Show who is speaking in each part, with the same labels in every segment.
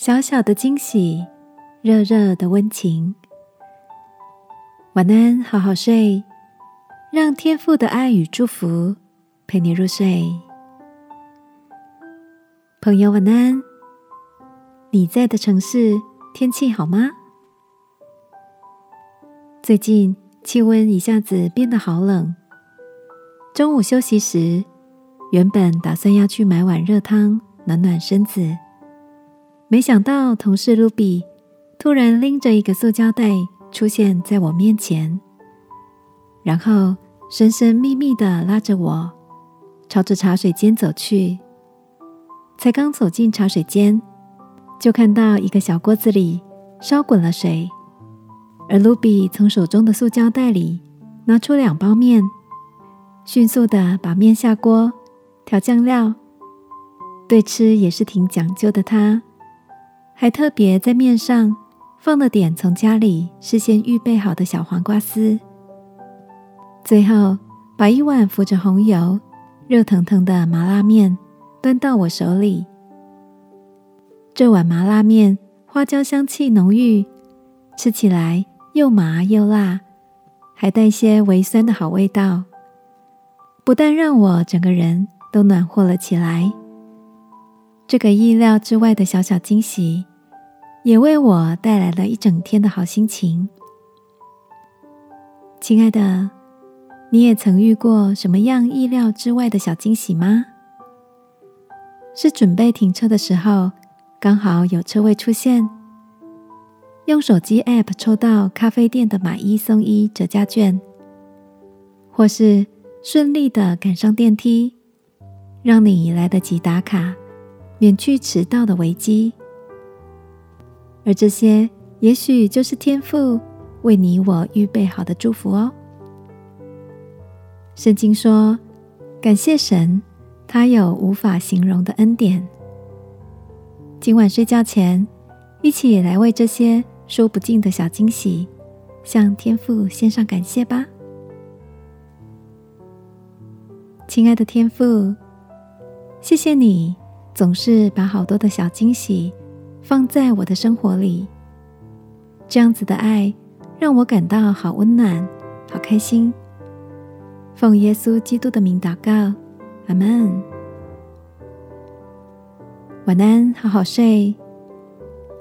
Speaker 1: 小小的惊喜，热热的温情。晚安，好好睡，让天父的爱与祝福陪你入睡。朋友，晚安。你在的城市天气好吗？最近气温一下子变得好冷。中午休息时，原本打算要去买碗热汤暖暖身子，没想到同事露比突然拎着一个塑胶袋出现在我面前，然后神神秘秘的拉着我朝着茶水间走去。才刚走进茶水间。就看到一个小锅子里烧滚了水，而卢比从手中的塑胶袋里拿出两包面，迅速的把面下锅，调酱料。对吃也是挺讲究的，他还特别在面上放了点从家里事先预备好的小黄瓜丝。最后把一碗浮着红油、热腾腾的麻辣面端到我手里。这碗麻辣面，花椒香气浓郁，吃起来又麻又辣，还带些微酸的好味道。不但让我整个人都暖和了起来，这个意料之外的小小惊喜，也为我带来了一整天的好心情。亲爱的，你也曾遇过什么样意料之外的小惊喜吗？是准备停车的时候。刚好有车位出现，用手机 App 抽到咖啡店的买一送一折价券，或是顺利的赶上电梯，让你来得及打卡，免去迟到的危机。而这些，也许就是天父为你我预备好的祝福哦。圣经说：“感谢神，他有无法形容的恩典。”今晚睡觉前，一起来为这些说不尽的小惊喜，向天父献上感谢吧。亲爱的天父，谢谢你总是把好多的小惊喜放在我的生活里，这样子的爱让我感到好温暖、好开心。奉耶稣基督的名祷告，阿门。晚安，好好睡。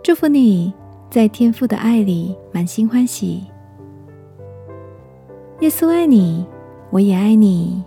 Speaker 1: 祝福你在天父的爱里满心欢喜。耶稣爱你，我也爱你。